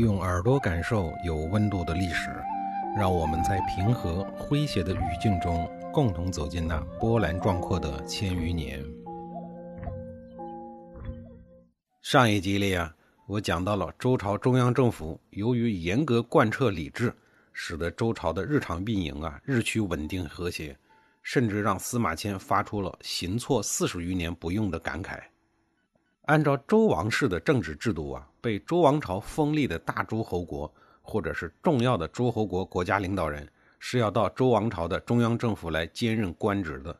用耳朵感受有温度的历史，让我们在平和诙谐的语境中，共同走进那波澜壮阔的千余年。上一集里啊，我讲到了周朝中央政府由于严格贯彻礼制，使得周朝的日常运营啊日趋稳定和谐，甚至让司马迁发出了“行错四十余年不用”的感慨。按照周王室的政治制度啊，被周王朝封立的大诸侯国或者是重要的诸侯国国家领导人，是要到周王朝的中央政府来兼任官职的。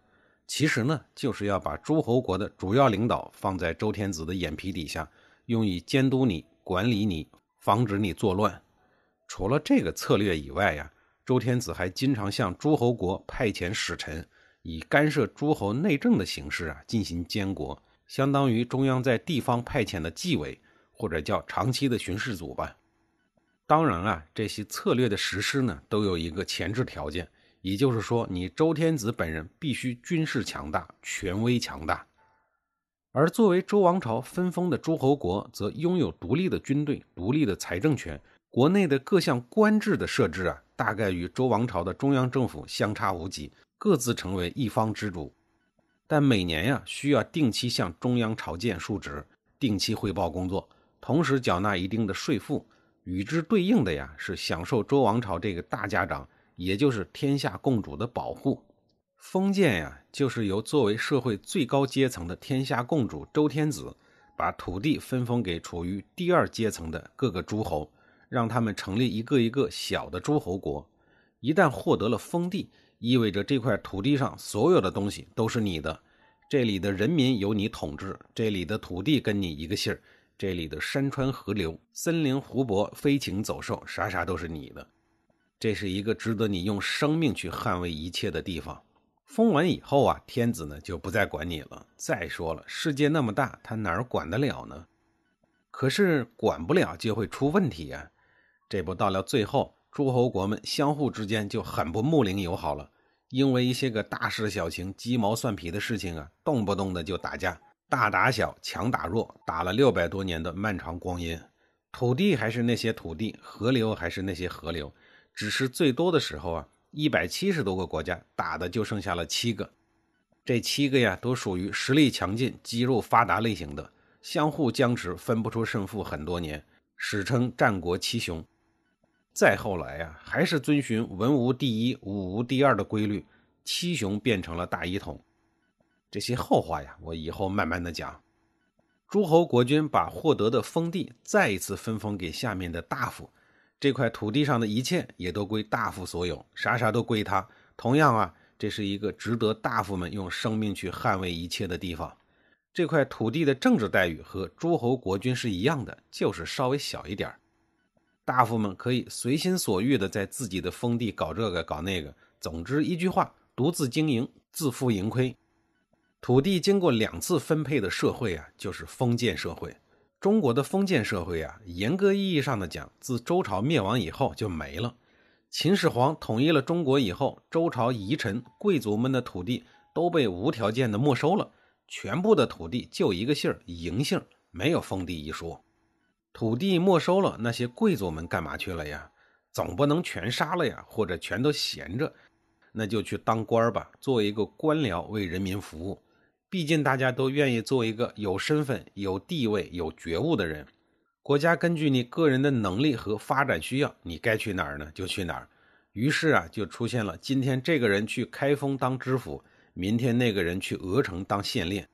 其实呢，就是要把诸侯国的主要领导放在周天子的眼皮底下，用以监督你、管理你，防止你作乱。除了这个策略以外呀，周天子还经常向诸侯国派遣使臣，以干涉诸侯内政的形式啊进行监国。相当于中央在地方派遣的纪委，或者叫长期的巡视组吧。当然啊，这些策略的实施呢，都有一个前置条件，也就是说，你周天子本人必须军事强大、权威强大。而作为周王朝分封的诸侯国，则拥有独立的军队、独立的财政权，国内的各项官制的设置啊，大概与周王朝的中央政府相差无几，各自成为一方之主。但每年呀，需要定期向中央朝见述职，定期汇报工作，同时缴纳一定的税赋。与之对应的呀，是享受周王朝这个大家长，也就是天下共主的保护。封建呀，就是由作为社会最高阶层的天下共主周天子，把土地分封给处于第二阶层的各个诸侯，让他们成立一个一个小的诸侯国。一旦获得了封地，意味着这块土地上所有的东西都是你的，这里的人民由你统治，这里的土地跟你一个姓儿，这里的山川河流、森林湖泊、飞禽走兽，啥啥都是你的。这是一个值得你用生命去捍卫一切的地方。封完以后啊，天子呢就不再管你了。再说了，世界那么大，他哪儿管得了呢？可是管不了就会出问题呀。这不到了最后。诸侯国们相互之间就很不睦邻友好了，因为一些个大事小情、鸡毛蒜皮的事情啊，动不动的就打架，大打小，强打弱，打了六百多年的漫长光阴。土地还是那些土地，河流还是那些河流，只是最多的时候啊，一百七十多个国家打的就剩下了七个，这七个呀，都属于实力强劲、肌肉发达类型的，相互僵持，分不出胜负很多年，史称战国七雄。再后来呀，还是遵循文无第一、武无第二的规律，七雄变成了大一统。这些后话呀，我以后慢慢的讲。诸侯国君把获得的封地再一次分封给下面的大夫，这块土地上的一切也都归大夫所有，啥啥都归他。同样啊，这是一个值得大夫们用生命去捍卫一切的地方。这块土地的政治待遇和诸侯国君是一样的，就是稍微小一点大夫们可以随心所欲的在自己的封地搞这个搞那个，总之一句话，独自经营，自负盈亏。土地经过两次分配的社会啊，就是封建社会。中国的封建社会啊，严格意义上的讲，自周朝灭亡以后就没了。秦始皇统一了中国以后，周朝遗臣贵族们的土地都被无条件的没收了，全部的土地就一个姓儿，嬴姓，没有封地一说。土地没收了，那些贵族们干嘛去了呀？总不能全杀了呀，或者全都闲着，那就去当官吧，做一个官僚，为人民服务。毕竟大家都愿意做一个有身份、有地位、有觉悟的人。国家根据你个人的能力和发展需要，你该去哪儿呢，就去哪儿。于是啊，就出现了今天这个人去开封当知府，明天那个人去鹅城当县令。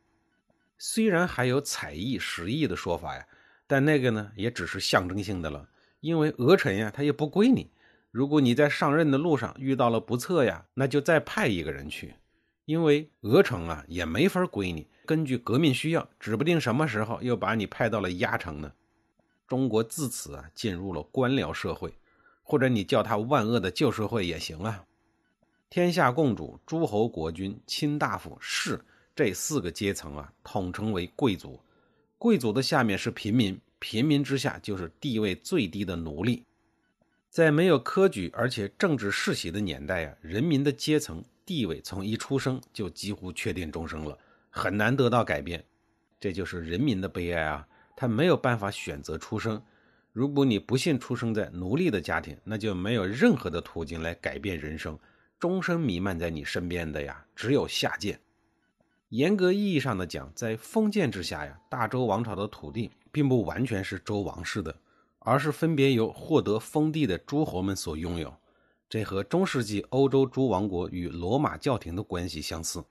虽然还有采邑食邑的说法呀。但那个呢，也只是象征性的了，因为鹅臣呀，他也不归你。如果你在上任的路上遇到了不测呀，那就再派一个人去，因为鹅城啊也没法归你。根据革命需要，指不定什么时候又把你派到了鸭城呢。中国自此啊进入了官僚社会，或者你叫他万恶的旧社会也行啊。天下共主、诸侯国君、卿大夫、士这四个阶层啊，统称为贵族。贵族的下面是平民，平民之下就是地位最低的奴隶。在没有科举而且政治世袭的年代呀，人民的阶层地位从一出生就几乎确定终生了，很难得到改变。这就是人民的悲哀啊！他没有办法选择出生。如果你不幸出生在奴隶的家庭，那就没有任何的途径来改变人生，终生弥漫在你身边的呀，只有下贱。严格意义上的讲，在封建之下呀，大周王朝的土地并不完全是周王室的，而是分别由获得封地的诸侯们所拥有。这和中世纪欧洲诸王国与罗马教廷的关系相似，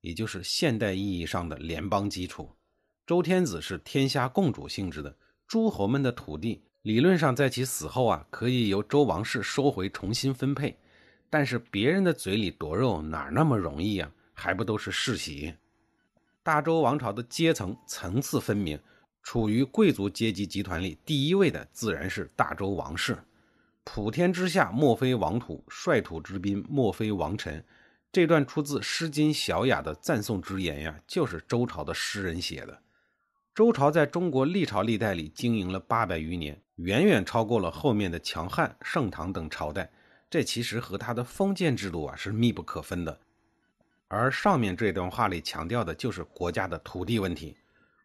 也就是现代意义上的联邦基础。周天子是天下共主性质的。诸侯们的土地理论上在其死后啊，可以由周王室收回重新分配，但是别人的嘴里夺肉哪那么容易啊？还不都是世袭？大周王朝的阶层层次分明，处于贵族阶级集团里第一位的自然是大周王室。普天之下莫非王土，率土之滨莫非王臣。这段出自《诗经·小雅》的赞颂之言呀，就是周朝的诗人写的。周朝在中国历朝历代里经营了八百余年，远远超过了后面的强汉、盛唐等朝代。这其实和他的封建制度啊是密不可分的。而上面这段话里强调的就是国家的土地问题。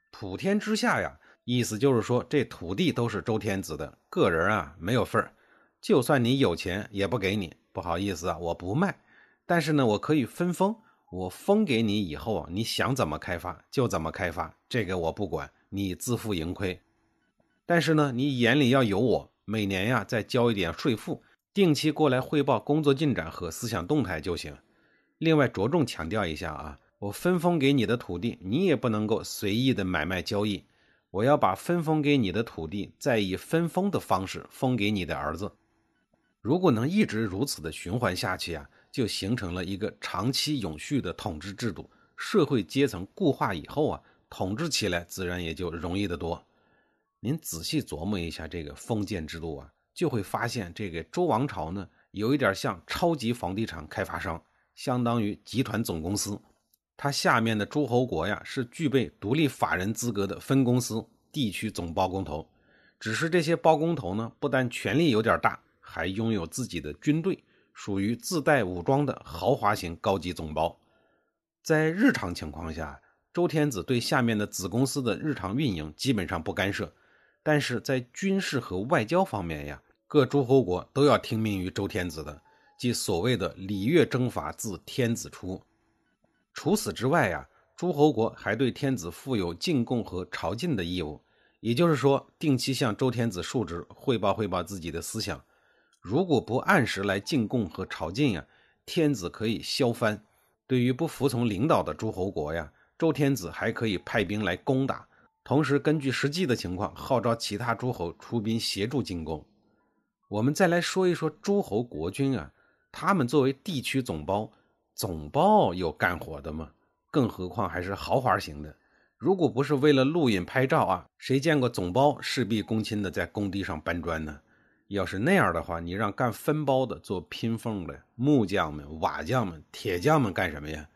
普天之下呀，意思就是说这土地都是周天子的，个人啊没有份儿。就算你有钱也不给你，不好意思啊，我不卖。但是呢，我可以分封。我封给你以后啊，你想怎么开发就怎么开发，这个我不管，你自负盈亏。但是呢，你眼里要有我，每年呀再交一点税赋，定期过来汇报工作进展和思想动态就行。另外着重强调一下啊，我分封给你的土地，你也不能够随意的买卖交易。我要把分封给你的土地，再以分封的方式封给你的儿子。如果能一直如此的循环下去啊。就形成了一个长期永续的统治制度，社会阶层固化以后啊，统治起来自然也就容易得多。您仔细琢磨一下这个封建制度啊，就会发现这个周王朝呢，有一点像超级房地产开发商，相当于集团总公司。它下面的诸侯国呀，是具备独立法人资格的分公司、地区总包工头。只是这些包工头呢，不但权力有点大，还拥有自己的军队。属于自带武装的豪华型高级总包，在日常情况下，周天子对下面的子公司的日常运营基本上不干涉，但是在军事和外交方面呀，各诸侯国都要听命于周天子的，即所谓的礼乐征伐自天子出。除此之外呀，诸侯国还对天子负有进贡和朝觐的义务，也就是说，定期向周天子述职，汇报汇报自己的思想。如果不按时来进贡和朝觐呀，天子可以削藩。对于不服从领导的诸侯国呀，周天子还可以派兵来攻打，同时根据实际的情况号召其他诸侯出兵协助进攻。我们再来说一说诸侯国君啊，他们作为地区总包，总包有干活的吗？更何况还是豪华型的。如果不是为了录影拍照啊，谁见过总包事必躬亲的在工地上搬砖呢？要是那样的话，你让干分包的、做拼缝的木匠们、瓦匠们、铁匠们干什么呀？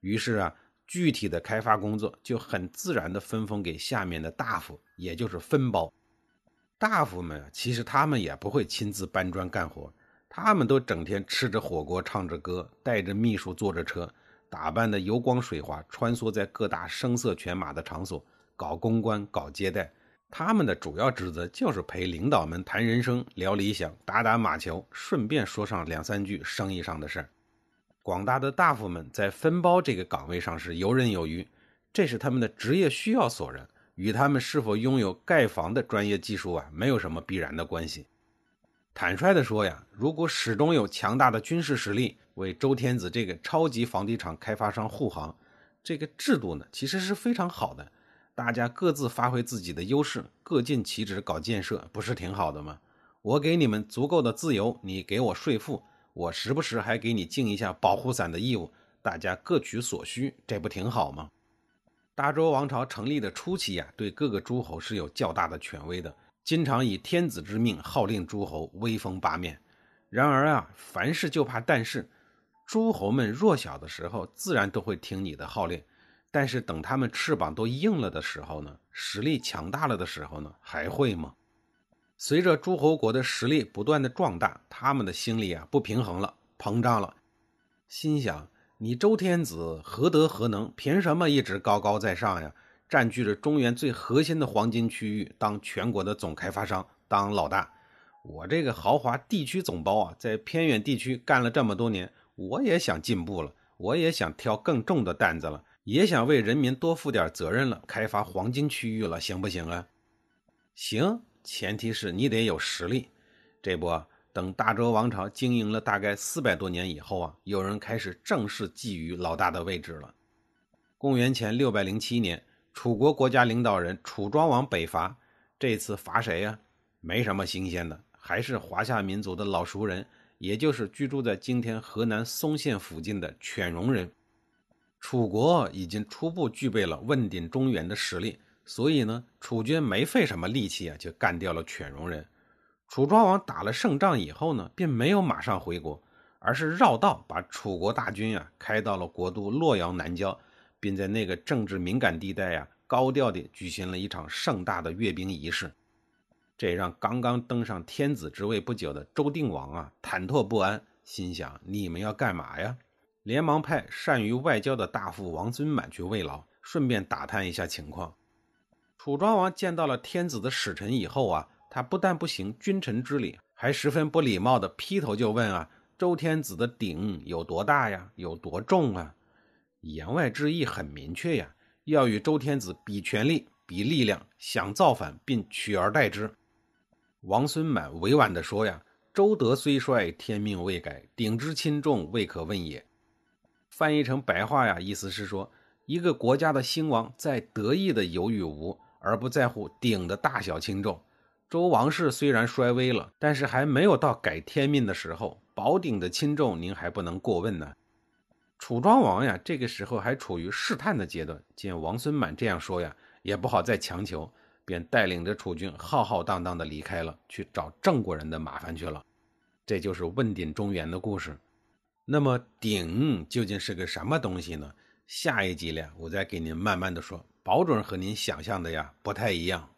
于是啊，具体的开发工作就很自然的分封给下面的大夫，也就是分包。大夫们其实他们也不会亲自搬砖干活，他们都整天吃着火锅、唱着歌，带着秘书坐着车，打扮的油光水滑，穿梭在各大声色犬马的场所，搞公关、搞接待。他们的主要职责就是陪领导们谈人生、聊理想、打打马球，顺便说上两三句生意上的事儿。广大的大夫们在分包这个岗位上是游刃有余，这是他们的职业需要所然，与他们是否拥有盖房的专业技术啊没有什么必然的关系。坦率地说呀，如果始终有强大的军事实力为周天子这个超级房地产开发商护航，这个制度呢其实是非常好的。大家各自发挥自己的优势，各尽其职搞建设，不是挺好的吗？我给你们足够的自由，你给我税赋，我时不时还给你尽一下保护伞的义务，大家各取所需，这不挺好吗？大周王朝成立的初期呀，对各个诸侯是有较大的权威的，经常以天子之命号令诸侯，威风八面。然而啊，凡事就怕但是，诸侯们弱小的时候，自然都会听你的号令。但是等他们翅膀都硬了的时候呢，实力强大了的时候呢，还会吗？随着诸侯国的实力不断的壮大，他们的心里啊不平衡了，膨胀了，心想：你周天子何德何能，凭什么一直高高在上呀？占据着中原最核心的黄金区域，当全国的总开发商，当老大。我这个豪华地区总包啊，在偏远地区干了这么多年，我也想进步了，我也想挑更重的担子了，也想为人民多负点责任了，开发黄金区域了，行不行啊？行，前提是你得有实力。这不，等大周王朝经营了大概四百多年以后啊，有人开始正式觊觎老大的位置了。公元前六百零七年，楚国国家领导人楚庄王北伐，这次伐谁呀？没什么新鲜的。还是华夏民族的老熟人，也就是居住在今天河南嵩县附近的犬戎人。楚国已经初步具备了问鼎中原的实力，所以呢，楚军没费什么力气啊，就干掉了犬戎人。楚庄王打了胜仗以后呢，并没有马上回国，而是绕道把楚国大军啊开到了国都洛阳南郊，并在那个政治敏感地带呀，高调地举行了一场盛大的阅兵仪式。这让刚刚登上天子之位不久的周定王啊忐忑不安，心想：你们要干嘛呀？连忙派善于外交的大夫王孙满去慰劳，顺便打探一下情况。楚庄王见到了天子的使臣以后啊，他不但不行君臣之礼，还十分不礼貌地劈头就问啊：周天子的鼎有多大呀？有多重啊？言外之意很明确呀，要与周天子比权力、比力量，想造反并取而代之。王孙满委婉地说：“呀，周德虽衰，天命未改，鼎之轻重未可问也。”翻译成白话呀，意思是说，一个国家的兴亡在得意的有与无，而不在乎鼎的大小轻重。周王室虽然衰微了，但是还没有到改天命的时候，宝鼎的轻重您还不能过问呢。楚庄王呀，这个时候还处于试探的阶段，见王孙满这样说呀，也不好再强求。便带领着楚军浩浩荡荡的离开了，去找郑国人的麻烦去了。这就是问鼎中原的故事。那么鼎究竟是个什么东西呢？下一集里我再给您慢慢的说，保准和您想象的呀不太一样。